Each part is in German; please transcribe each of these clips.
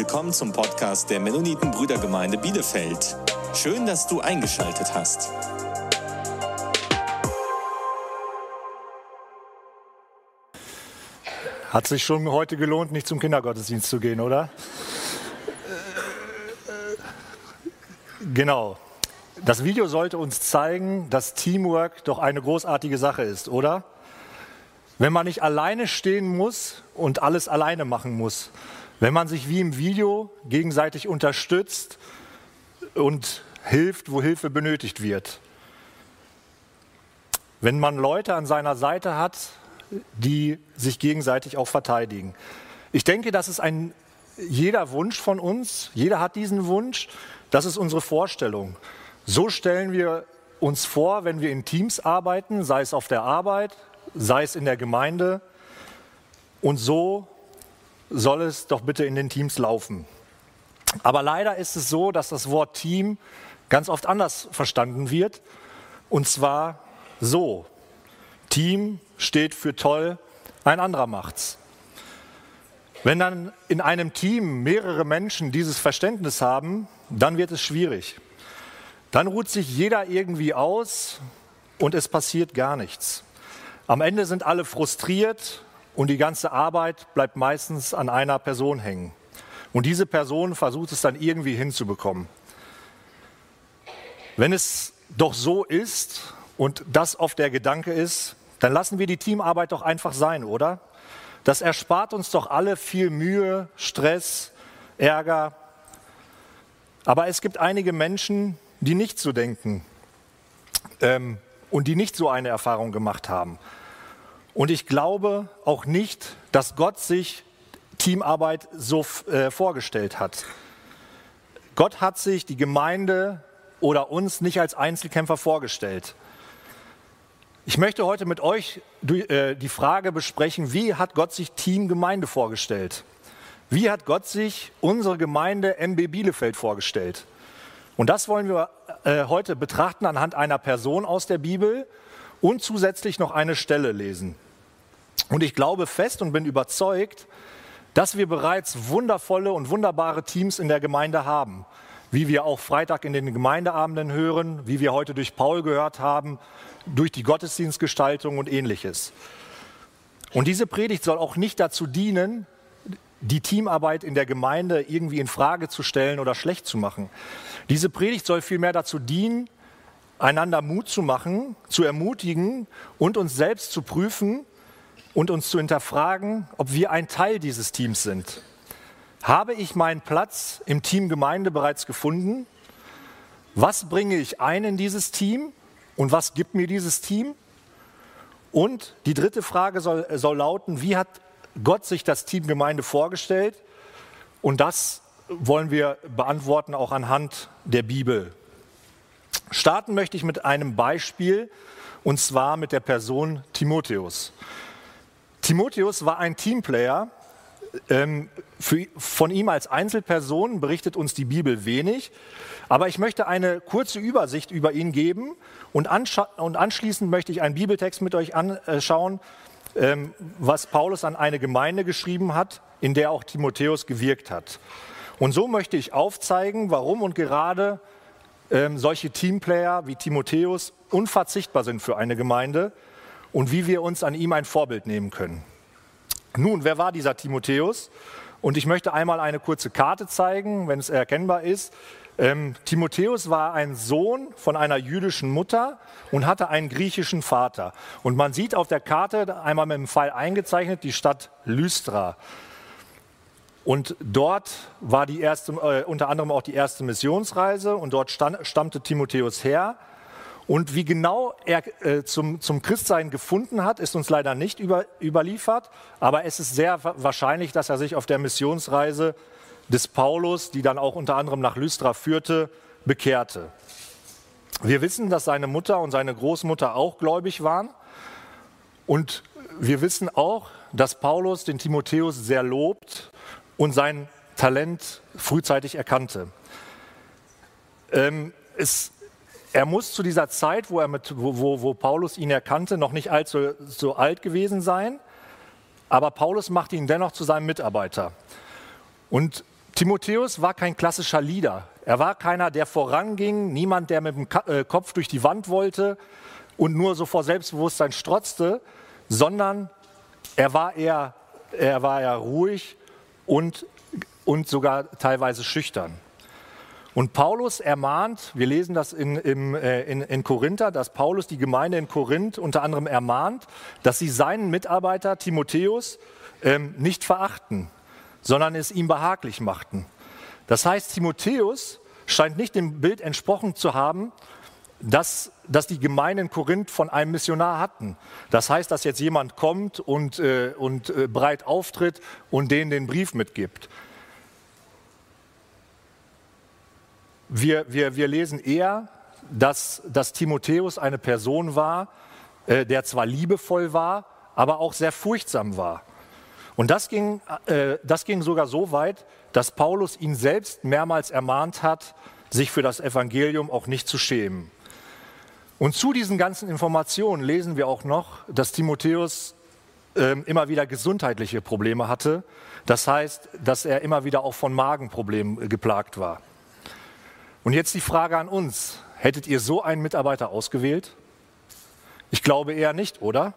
willkommen zum Podcast der Mennoniten Brüdergemeinde Bielefeld. Schön, dass du eingeschaltet hast. Hat sich schon heute gelohnt, nicht zum Kindergottesdienst zu gehen, oder? Genau. Das Video sollte uns zeigen, dass Teamwork doch eine großartige Sache ist, oder? Wenn man nicht alleine stehen muss und alles alleine machen muss. Wenn man sich wie im Video gegenseitig unterstützt und hilft, wo Hilfe benötigt wird. Wenn man Leute an seiner Seite hat, die sich gegenseitig auch verteidigen. Ich denke, das ist ein jeder Wunsch von uns. Jeder hat diesen Wunsch. Das ist unsere Vorstellung. So stellen wir uns vor, wenn wir in Teams arbeiten, sei es auf der Arbeit, sei es in der Gemeinde. Und so soll es doch bitte in den Teams laufen. Aber leider ist es so, dass das Wort Team ganz oft anders verstanden wird. Und zwar so. Team steht für toll, ein anderer macht's. Wenn dann in einem Team mehrere Menschen dieses Verständnis haben, dann wird es schwierig. Dann ruht sich jeder irgendwie aus und es passiert gar nichts. Am Ende sind alle frustriert und die ganze Arbeit bleibt meistens an einer Person hängen. Und diese Person versucht es dann irgendwie hinzubekommen. Wenn es doch so ist und das oft der Gedanke ist, dann lassen wir die Teamarbeit doch einfach sein, oder? Das erspart uns doch alle viel Mühe, Stress, Ärger. Aber es gibt einige Menschen, die nicht so denken ähm, und die nicht so eine Erfahrung gemacht haben. Und ich glaube auch nicht, dass Gott sich Teamarbeit so äh, vorgestellt hat. Gott hat sich die Gemeinde oder uns nicht als Einzelkämpfer vorgestellt. Ich möchte heute mit euch äh, die Frage besprechen, wie hat Gott sich Team Gemeinde vorgestellt? Wie hat Gott sich unsere Gemeinde MB Bielefeld vorgestellt? Und das wollen wir äh, heute betrachten anhand einer Person aus der Bibel und zusätzlich noch eine Stelle lesen. Und ich glaube fest und bin überzeugt, dass wir bereits wundervolle und wunderbare Teams in der Gemeinde haben, wie wir auch Freitag in den Gemeindeabenden hören, wie wir heute durch Paul gehört haben, durch die Gottesdienstgestaltung und ähnliches. Und diese Predigt soll auch nicht dazu dienen, die Teamarbeit in der Gemeinde irgendwie in Frage zu stellen oder schlecht zu machen. Diese Predigt soll vielmehr dazu dienen, einander Mut zu machen, zu ermutigen und uns selbst zu prüfen und uns zu hinterfragen, ob wir ein Teil dieses Teams sind. Habe ich meinen Platz im Team Gemeinde bereits gefunden? Was bringe ich ein in dieses Team und was gibt mir dieses Team? Und die dritte Frage soll, soll lauten, wie hat Gott sich das Team Gemeinde vorgestellt? Und das wollen wir beantworten auch anhand der Bibel. Starten möchte ich mit einem Beispiel und zwar mit der Person Timotheus. Timotheus war ein Teamplayer. Ähm, für, von ihm als Einzelperson berichtet uns die Bibel wenig, aber ich möchte eine kurze Übersicht über ihn geben und, und anschließend möchte ich einen Bibeltext mit euch anschauen, ähm, was Paulus an eine Gemeinde geschrieben hat, in der auch Timotheus gewirkt hat. Und so möchte ich aufzeigen, warum und gerade ähm, solche Teamplayer wie Timotheus unverzichtbar sind für eine Gemeinde und wie wir uns an ihm ein Vorbild nehmen können. Nun, wer war dieser Timotheus? Und ich möchte einmal eine kurze Karte zeigen, wenn es erkennbar ist. Ähm, Timotheus war ein Sohn von einer jüdischen Mutter und hatte einen griechischen Vater. Und man sieht auf der Karte einmal mit dem Pfeil eingezeichnet die Stadt Lystra. Und dort war die erste, äh, unter anderem auch die erste Missionsreise und dort stand, stammte Timotheus her. Und wie genau er äh, zum, zum Christsein gefunden hat, ist uns leider nicht über, überliefert. Aber es ist sehr wahrscheinlich, dass er sich auf der Missionsreise des Paulus, die dann auch unter anderem nach Lystra führte, bekehrte. Wir wissen, dass seine Mutter und seine Großmutter auch gläubig waren. Und wir wissen auch, dass Paulus den Timotheus sehr lobt und sein Talent frühzeitig erkannte. Ähm, es er muss zu dieser Zeit, wo, er mit, wo, wo Paulus ihn erkannte, noch nicht allzu so alt gewesen sein, aber Paulus macht ihn dennoch zu seinem Mitarbeiter. Und Timotheus war kein klassischer Leader. Er war keiner, der voranging, niemand, der mit dem äh, Kopf durch die Wand wollte und nur so vor Selbstbewusstsein strotzte, sondern er war eher, er war eher ruhig und, und sogar teilweise schüchtern. Und Paulus ermahnt, wir lesen das in, in, äh, in, in Korinther, dass Paulus die Gemeinde in Korinth unter anderem ermahnt, dass sie seinen Mitarbeiter Timotheus ähm, nicht verachten, sondern es ihm behaglich machten. Das heißt, Timotheus scheint nicht dem Bild entsprochen zu haben, dass, dass die Gemeinden in Korinth von einem Missionar hatten. Das heißt, dass jetzt jemand kommt und, äh, und äh, breit auftritt und denen den Brief mitgibt. Wir, wir, wir lesen eher, dass, dass Timotheus eine Person war, äh, der zwar liebevoll war, aber auch sehr furchtsam war. Und das ging, äh, das ging sogar so weit, dass Paulus ihn selbst mehrmals ermahnt hat, sich für das Evangelium auch nicht zu schämen. Und zu diesen ganzen Informationen lesen wir auch noch, dass Timotheus äh, immer wieder gesundheitliche Probleme hatte. Das heißt, dass er immer wieder auch von Magenproblemen geplagt war. Und jetzt die Frage an uns. Hättet ihr so einen Mitarbeiter ausgewählt? Ich glaube eher nicht, oder?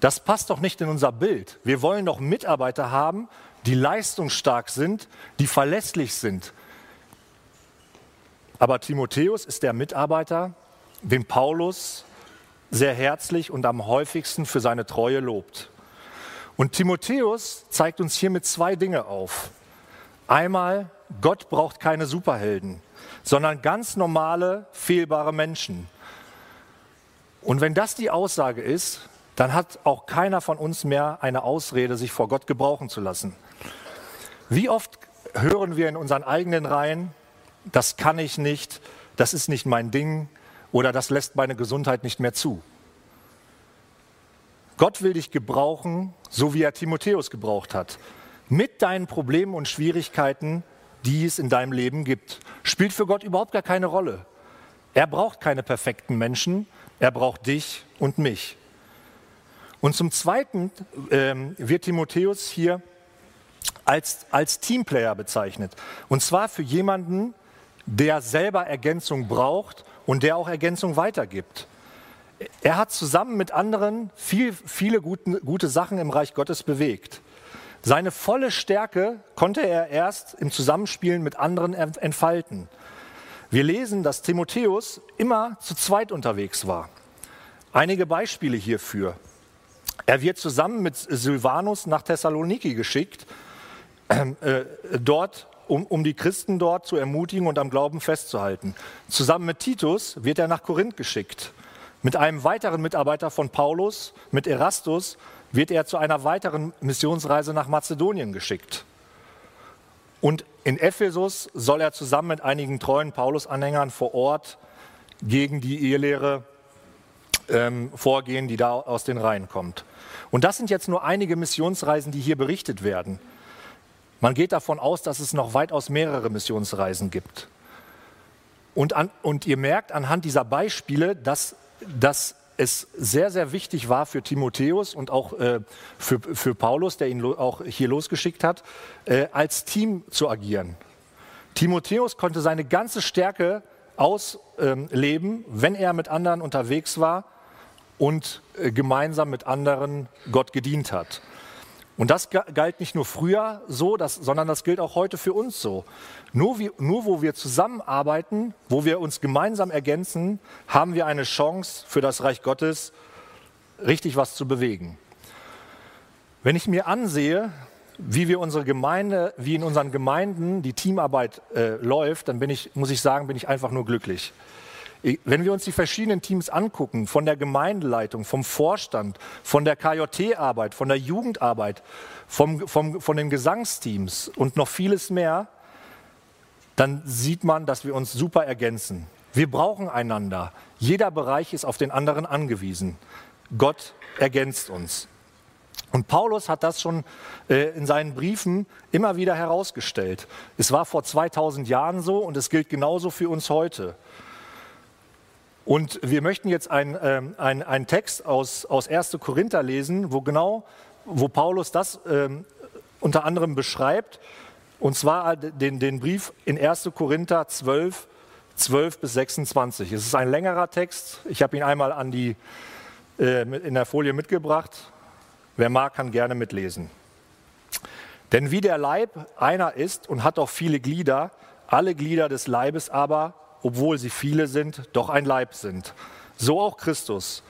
Das passt doch nicht in unser Bild. Wir wollen doch Mitarbeiter haben, die leistungsstark sind, die verlässlich sind. Aber Timotheus ist der Mitarbeiter, den Paulus sehr herzlich und am häufigsten für seine Treue lobt. Und Timotheus zeigt uns hiermit zwei Dinge auf. Einmal, Gott braucht keine Superhelden sondern ganz normale, fehlbare Menschen. Und wenn das die Aussage ist, dann hat auch keiner von uns mehr eine Ausrede, sich vor Gott gebrauchen zu lassen. Wie oft hören wir in unseren eigenen Reihen, das kann ich nicht, das ist nicht mein Ding oder das lässt meine Gesundheit nicht mehr zu. Gott will dich gebrauchen, so wie er Timotheus gebraucht hat. Mit deinen Problemen und Schwierigkeiten die es in deinem Leben gibt. Spielt für Gott überhaupt gar keine Rolle. Er braucht keine perfekten Menschen, er braucht dich und mich. Und zum Zweiten ähm, wird Timotheus hier als, als Teamplayer bezeichnet. Und zwar für jemanden, der selber Ergänzung braucht und der auch Ergänzung weitergibt. Er hat zusammen mit anderen viel, viele gute, gute Sachen im Reich Gottes bewegt. Seine volle Stärke konnte er erst im Zusammenspielen mit anderen entfalten. Wir lesen, dass Timotheus immer zu zweit unterwegs war. Einige Beispiele hierfür. Er wird zusammen mit Silvanus nach Thessaloniki geschickt, äh, dort, um, um die Christen dort zu ermutigen und am Glauben festzuhalten. Zusammen mit Titus wird er nach Korinth geschickt. Mit einem weiteren Mitarbeiter von Paulus, mit Erastus, wird er zu einer weiteren Missionsreise nach Mazedonien geschickt. Und in Ephesus soll er zusammen mit einigen treuen Paulus-Anhängern vor Ort gegen die Ehelehre ähm, vorgehen, die da aus den Reihen kommt. Und das sind jetzt nur einige Missionsreisen, die hier berichtet werden. Man geht davon aus, dass es noch weitaus mehrere Missionsreisen gibt. Und, an, und ihr merkt anhand dieser Beispiele, dass, dass es sehr, sehr wichtig war für Timotheus und auch äh, für, für Paulus, der ihn auch hier losgeschickt hat, äh, als Team zu agieren. Timotheus konnte seine ganze Stärke ausleben, ähm, wenn er mit anderen unterwegs war und äh, gemeinsam mit anderen Gott gedient hat. Und das galt nicht nur früher so, das, sondern das gilt auch heute für uns so. Nur, wie, nur wo wir zusammenarbeiten, wo wir uns gemeinsam ergänzen, haben wir eine Chance für das Reich Gottes, richtig was zu bewegen. Wenn ich mir ansehe, wie wir unsere Gemeinde, wie in unseren Gemeinden die Teamarbeit äh, läuft, dann bin ich, muss ich sagen, bin ich einfach nur glücklich. Wenn wir uns die verschiedenen Teams angucken, von der Gemeindeleitung, vom Vorstand, von der KJT-Arbeit, von der Jugendarbeit, vom, vom, von den Gesangsteams und noch vieles mehr, dann sieht man, dass wir uns super ergänzen. Wir brauchen einander. Jeder Bereich ist auf den anderen angewiesen. Gott ergänzt uns. Und Paulus hat das schon äh, in seinen Briefen immer wieder herausgestellt. Es war vor 2000 Jahren so und es gilt genauso für uns heute. Und wir möchten jetzt einen ähm, ein Text aus, aus 1. Korinther lesen, wo genau, wo Paulus das ähm, unter anderem beschreibt Und zwar den, den Brief in 1. Korinther 12, 12 bis 26. Es ist ein längerer Text. Ich habe ihn einmal an die, äh, in der Folie mitgebracht. Wer mag, kann gerne mitlesen. Denn wie der Leib einer ist und hat auch viele Glieder, alle Glieder des Leibes aber, obwohl sie viele sind, doch ein Leib sind. So auch Christus.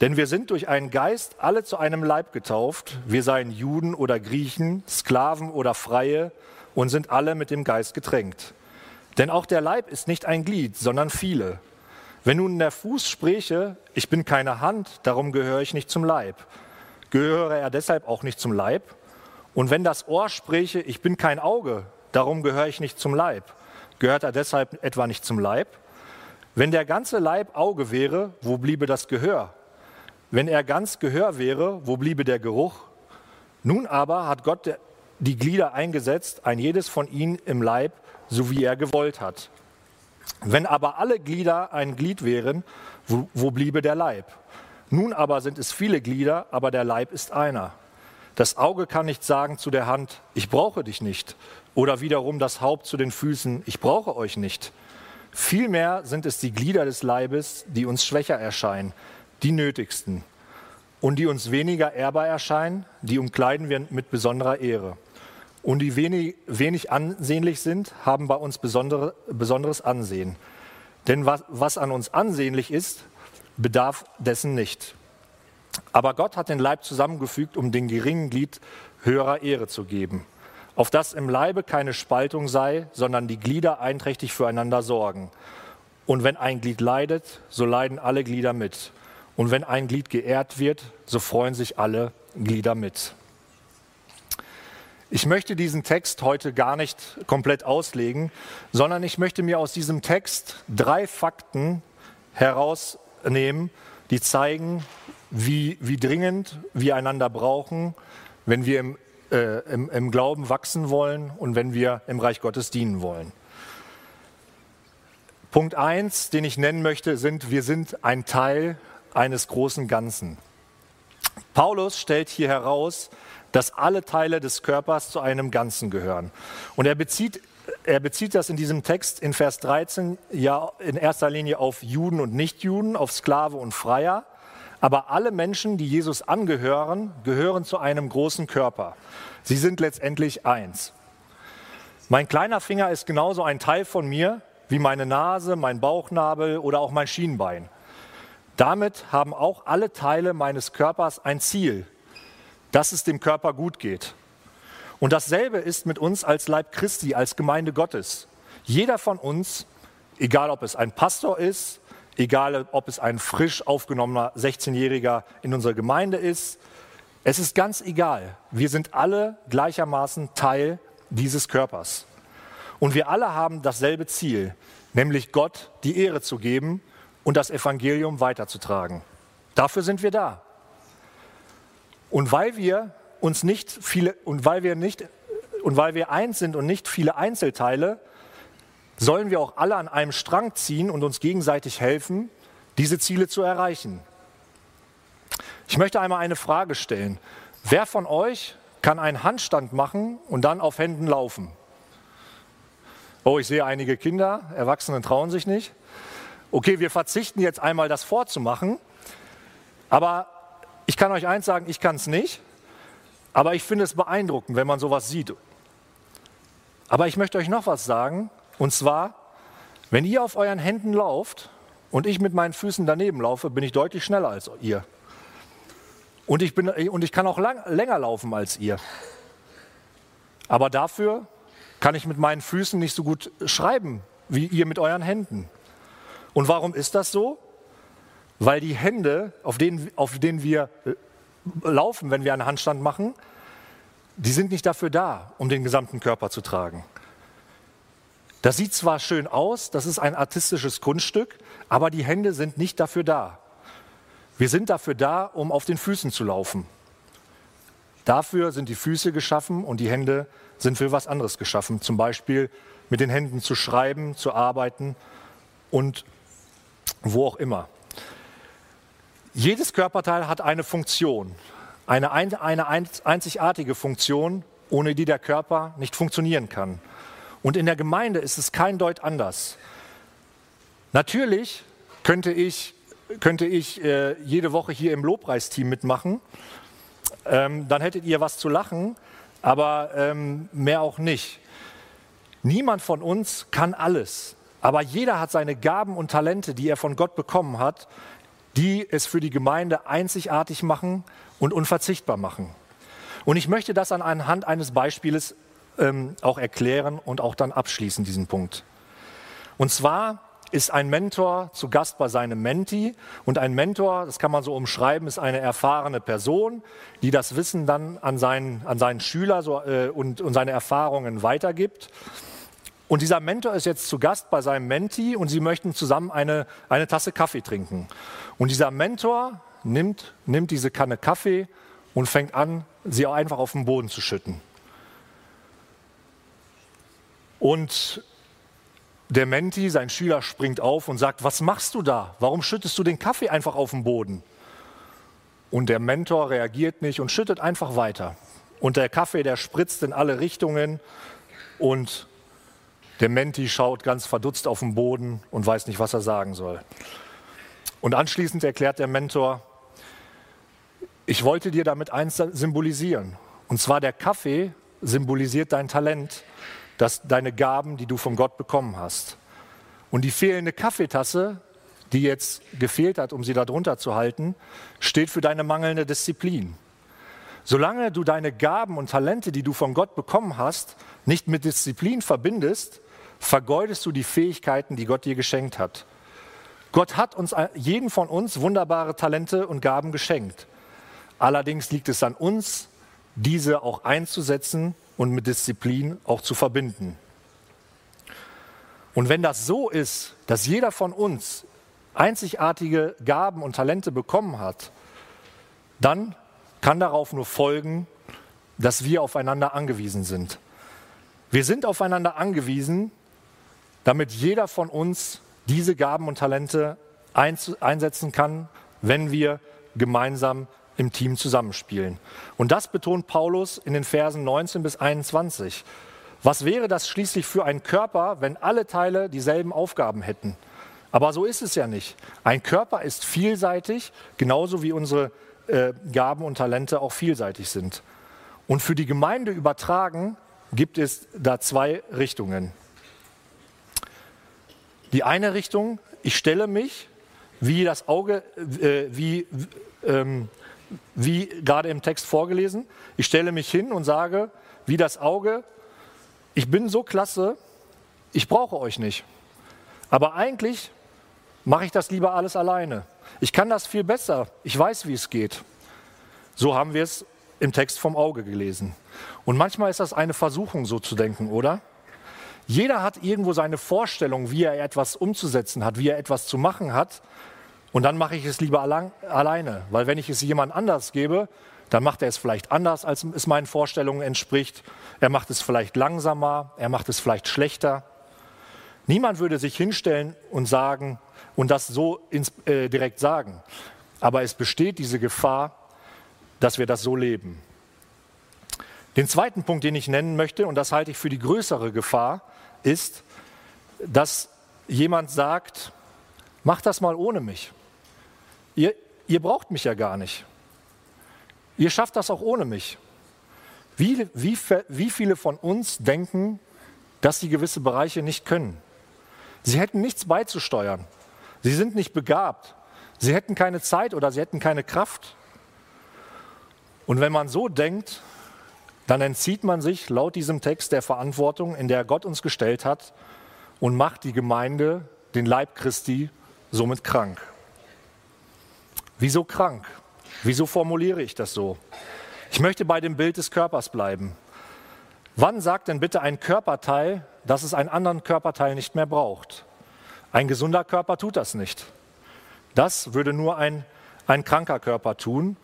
Denn wir sind durch einen Geist alle zu einem Leib getauft, wir seien Juden oder Griechen, Sklaven oder Freie und sind alle mit dem Geist getränkt. Denn auch der Leib ist nicht ein Glied, sondern viele. Wenn nun der Fuß spräche, ich bin keine Hand, darum gehöre ich nicht zum Leib, gehöre er deshalb auch nicht zum Leib? Und wenn das Ohr spräche, ich bin kein Auge, darum gehöre ich nicht zum Leib, gehört er deshalb etwa nicht zum Leib? Wenn der ganze Leib Auge wäre, wo bliebe das Gehör? Wenn er ganz Gehör wäre, wo bliebe der Geruch? Nun aber hat Gott die Glieder eingesetzt, ein jedes von ihnen im Leib, so wie er gewollt hat. Wenn aber alle Glieder ein Glied wären, wo, wo bliebe der Leib? Nun aber sind es viele Glieder, aber der Leib ist einer. Das Auge kann nicht sagen zu der Hand, ich brauche dich nicht, oder wiederum das Haupt zu den Füßen, ich brauche euch nicht. Vielmehr sind es die Glieder des Leibes, die uns schwächer erscheinen, die nötigsten. Und die uns weniger ehrbar erscheinen, die umkleiden wir mit besonderer Ehre. Und die wenig, wenig ansehnlich sind, haben bei uns besondere, besonderes Ansehen. Denn was, was an uns ansehnlich ist, bedarf dessen nicht. Aber Gott hat den Leib zusammengefügt, um den geringen Glied höherer Ehre zu geben, auf dass im Leibe keine Spaltung sei, sondern die Glieder einträchtig füreinander sorgen. Und wenn ein Glied leidet, so leiden alle Glieder mit. Und wenn ein Glied geehrt wird, so freuen sich alle Glieder mit. Ich möchte diesen Text heute gar nicht komplett auslegen, sondern ich möchte mir aus diesem Text drei Fakten herausnehmen, die zeigen, wie, wie dringend wir einander brauchen, wenn wir im, äh, im, im Glauben wachsen wollen und wenn wir im Reich Gottes dienen wollen. Punkt eins, den ich nennen möchte, sind, wir sind ein Teil eines großen Ganzen. Paulus stellt hier heraus, dass alle Teile des Körpers zu einem Ganzen gehören. Und er bezieht, er bezieht das in diesem Text in Vers 13 ja in erster Linie auf Juden und Nichtjuden, auf Sklave und Freier. Aber alle Menschen, die Jesus angehören, gehören zu einem großen Körper. Sie sind letztendlich eins. Mein kleiner Finger ist genauso ein Teil von mir wie meine Nase, mein Bauchnabel oder auch mein Schienbein. Damit haben auch alle Teile meines Körpers ein Ziel, dass es dem Körper gut geht. Und dasselbe ist mit uns als Leib Christi, als Gemeinde Gottes. Jeder von uns, egal ob es ein Pastor ist, egal ob es ein frisch aufgenommener 16-Jähriger in unserer Gemeinde ist, es ist ganz egal. Wir sind alle gleichermaßen Teil dieses Körpers. Und wir alle haben dasselbe Ziel, nämlich Gott die Ehre zu geben und das Evangelium weiterzutragen. Dafür sind wir da. Und weil wir uns nicht viele und weil wir nicht und weil wir eins sind und nicht viele Einzelteile, sollen wir auch alle an einem Strang ziehen und uns gegenseitig helfen, diese Ziele zu erreichen. Ich möchte einmal eine Frage stellen. Wer von euch kann einen Handstand machen und dann auf Händen laufen? Oh, ich sehe einige Kinder, Erwachsene trauen sich nicht. Okay, wir verzichten jetzt einmal das vorzumachen, aber ich kann euch eins sagen, ich kann es nicht, aber ich finde es beeindruckend, wenn man sowas sieht. Aber ich möchte euch noch was sagen, und zwar, wenn ihr auf euren Händen lauft und ich mit meinen Füßen daneben laufe, bin ich deutlich schneller als ihr. Und ich, bin, und ich kann auch lang, länger laufen als ihr. Aber dafür kann ich mit meinen Füßen nicht so gut schreiben wie ihr mit euren Händen. Und warum ist das so? Weil die Hände, auf denen, auf denen wir äh, laufen, wenn wir einen Handstand machen, die sind nicht dafür da, um den gesamten Körper zu tragen. Das sieht zwar schön aus, das ist ein artistisches Kunststück, aber die Hände sind nicht dafür da. Wir sind dafür da, um auf den Füßen zu laufen. Dafür sind die Füße geschaffen und die Hände sind für was anderes geschaffen. Zum Beispiel mit den Händen zu schreiben, zu arbeiten und wo auch immer. Jedes Körperteil hat eine Funktion, eine, eine einzigartige Funktion, ohne die der Körper nicht funktionieren kann. Und in der Gemeinde ist es kein Deut anders. Natürlich könnte ich, könnte ich äh, jede Woche hier im Lobpreisteam mitmachen. Ähm, dann hättet ihr was zu lachen, aber ähm, mehr auch nicht. Niemand von uns kann alles, aber jeder hat seine Gaben und Talente, die er von Gott bekommen hat, die es für die Gemeinde einzigartig machen und unverzichtbar machen. Und ich möchte das anhand eines Beispieles ähm, auch erklären und auch dann abschließen, diesen Punkt. Und zwar ist ein Mentor zu Gast bei seinem Menti und ein Mentor, das kann man so umschreiben, ist eine erfahrene Person, die das Wissen dann an seinen, an seinen Schüler so, äh, und, und seine Erfahrungen weitergibt. Und dieser Mentor ist jetzt zu Gast bei seinem Menti und sie möchten zusammen eine, eine Tasse Kaffee trinken. Und dieser Mentor nimmt, nimmt diese Kanne Kaffee und fängt an, sie auch einfach auf den Boden zu schütten. Und der Menti, sein Schüler, springt auf und sagt, was machst du da? Warum schüttest du den Kaffee einfach auf den Boden? Und der Mentor reagiert nicht und schüttet einfach weiter. Und der Kaffee, der spritzt in alle Richtungen und der Menti schaut ganz verdutzt auf den Boden und weiß nicht, was er sagen soll. Und anschließend erklärt der Mentor, ich wollte dir damit eins symbolisieren. Und zwar der Kaffee symbolisiert dein Talent, das, deine Gaben, die du von Gott bekommen hast. Und die fehlende Kaffeetasse, die jetzt gefehlt hat, um sie darunter zu halten, steht für deine mangelnde Disziplin. Solange du deine Gaben und Talente, die du von Gott bekommen hast, nicht mit Disziplin verbindest, vergeudest du die Fähigkeiten, die Gott dir geschenkt hat. Gott hat uns, jeden von uns wunderbare Talente und Gaben geschenkt. Allerdings liegt es an uns, diese auch einzusetzen und mit Disziplin auch zu verbinden. Und wenn das so ist, dass jeder von uns einzigartige Gaben und Talente bekommen hat, dann kann darauf nur folgen, dass wir aufeinander angewiesen sind. Wir sind aufeinander angewiesen, damit jeder von uns diese Gaben und Talente einsetzen kann, wenn wir gemeinsam im Team zusammenspielen. Und das betont Paulus in den Versen 19 bis 21. Was wäre das schließlich für ein Körper, wenn alle Teile dieselben Aufgaben hätten? Aber so ist es ja nicht. Ein Körper ist vielseitig, genauso wie unsere äh, Gaben und Talente auch vielseitig sind. Und für die Gemeinde übertragen gibt es da zwei Richtungen. Die eine Richtung, ich stelle mich, wie das Auge, äh, wie, ähm, wie gerade im Text vorgelesen, ich stelle mich hin und sage, wie das Auge, ich bin so klasse, ich brauche euch nicht. Aber eigentlich mache ich das lieber alles alleine. Ich kann das viel besser, ich weiß, wie es geht. So haben wir es im Text vom Auge gelesen. Und manchmal ist das eine Versuchung, so zu denken, oder? Jeder hat irgendwo seine Vorstellung, wie er etwas umzusetzen hat, wie er etwas zu machen hat. Und dann mache ich es lieber alleine, weil wenn ich es jemand anders gebe, dann macht er es vielleicht anders, als es meinen Vorstellungen entspricht. Er macht es vielleicht langsamer, er macht es vielleicht schlechter. Niemand würde sich hinstellen und sagen und das so ins, äh, direkt sagen. Aber es besteht diese Gefahr, dass wir das so leben. Den zweiten Punkt, den ich nennen möchte, und das halte ich für die größere Gefahr, ist, dass jemand sagt, mach das mal ohne mich. Ihr, ihr braucht mich ja gar nicht. Ihr schafft das auch ohne mich. Wie, wie, wie viele von uns denken, dass sie gewisse Bereiche nicht können? Sie hätten nichts beizusteuern. Sie sind nicht begabt. Sie hätten keine Zeit oder sie hätten keine Kraft. Und wenn man so denkt, dann entzieht man sich laut diesem Text der Verantwortung, in der Gott uns gestellt hat, und macht die Gemeinde, den Leib Christi, somit krank. Wieso krank? Wieso formuliere ich das so? Ich möchte bei dem Bild des Körpers bleiben. Wann sagt denn bitte ein Körperteil, dass es einen anderen Körperteil nicht mehr braucht? Ein gesunder Körper tut das nicht. Das würde nur ein, ein kranker Körper tun.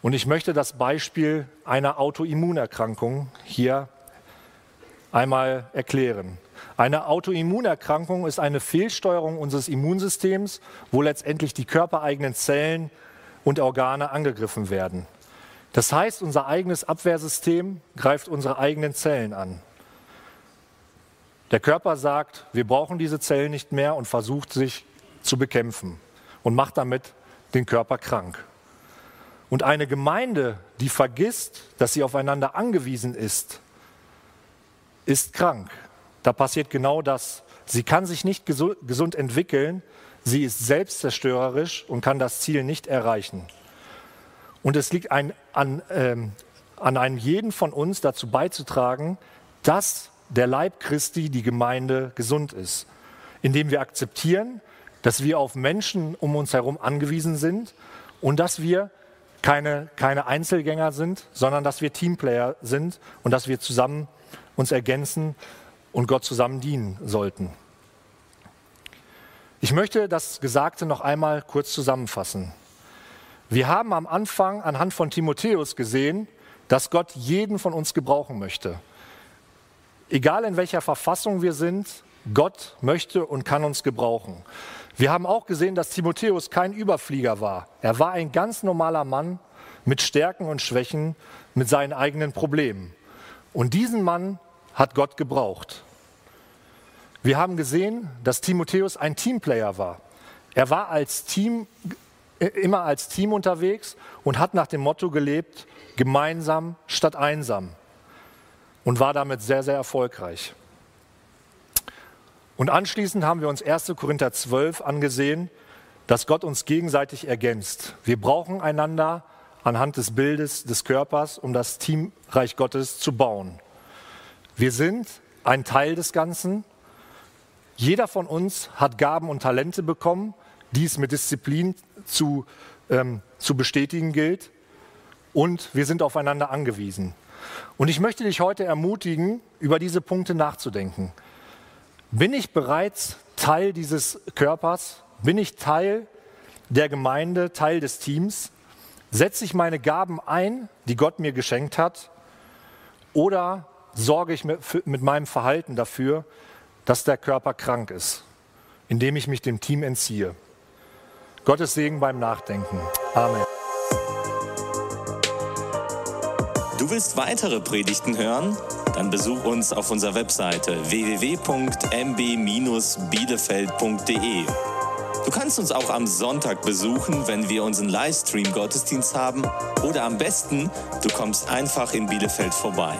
Und ich möchte das Beispiel einer Autoimmunerkrankung hier einmal erklären. Eine Autoimmunerkrankung ist eine Fehlsteuerung unseres Immunsystems, wo letztendlich die körpereigenen Zellen und Organe angegriffen werden. Das heißt, unser eigenes Abwehrsystem greift unsere eigenen Zellen an. Der Körper sagt, wir brauchen diese Zellen nicht mehr und versucht sich zu bekämpfen und macht damit den Körper krank. Und eine Gemeinde, die vergisst, dass sie aufeinander angewiesen ist, ist krank. Da passiert genau das. Sie kann sich nicht gesund entwickeln, sie ist selbstzerstörerisch und kann das Ziel nicht erreichen. Und es liegt ein, an, ähm, an einem jeden von uns dazu beizutragen, dass der Leib Christi, die Gemeinde, gesund ist, indem wir akzeptieren, dass wir auf Menschen um uns herum angewiesen sind und dass wir keine, keine Einzelgänger sind, sondern dass wir Teamplayer sind und dass wir zusammen uns ergänzen und Gott zusammen dienen sollten. Ich möchte das Gesagte noch einmal kurz zusammenfassen. Wir haben am Anfang anhand von Timotheus gesehen, dass Gott jeden von uns gebrauchen möchte. Egal in welcher Verfassung wir sind, Gott möchte und kann uns gebrauchen. Wir haben auch gesehen, dass Timotheus kein Überflieger war. Er war ein ganz normaler Mann mit Stärken und Schwächen, mit seinen eigenen Problemen. Und diesen Mann hat Gott gebraucht. Wir haben gesehen, dass Timotheus ein Teamplayer war. Er war als Team, äh, immer als Team unterwegs und hat nach dem Motto gelebt, gemeinsam statt einsam. Und war damit sehr, sehr erfolgreich. Und anschließend haben wir uns 1. Korinther 12 angesehen, dass Gott uns gegenseitig ergänzt. Wir brauchen einander anhand des Bildes des Körpers, um das Teamreich Gottes zu bauen. Wir sind ein Teil des Ganzen. Jeder von uns hat Gaben und Talente bekommen, die es mit Disziplin zu, ähm, zu bestätigen gilt. Und wir sind aufeinander angewiesen. Und ich möchte dich heute ermutigen, über diese Punkte nachzudenken. Bin ich bereits Teil dieses Körpers? Bin ich Teil der Gemeinde, Teil des Teams? Setze ich meine Gaben ein, die Gott mir geschenkt hat? Oder sorge ich mit meinem Verhalten dafür, dass der Körper krank ist, indem ich mich dem Team entziehe? Gottes Segen beim Nachdenken. Amen. Du willst weitere Predigten hören? Dann besuch uns auf unserer Webseite www.mb-bielefeld.de. Du kannst uns auch am Sonntag besuchen, wenn wir unseren Livestream-Gottesdienst haben. Oder am besten, du kommst einfach in Bielefeld vorbei.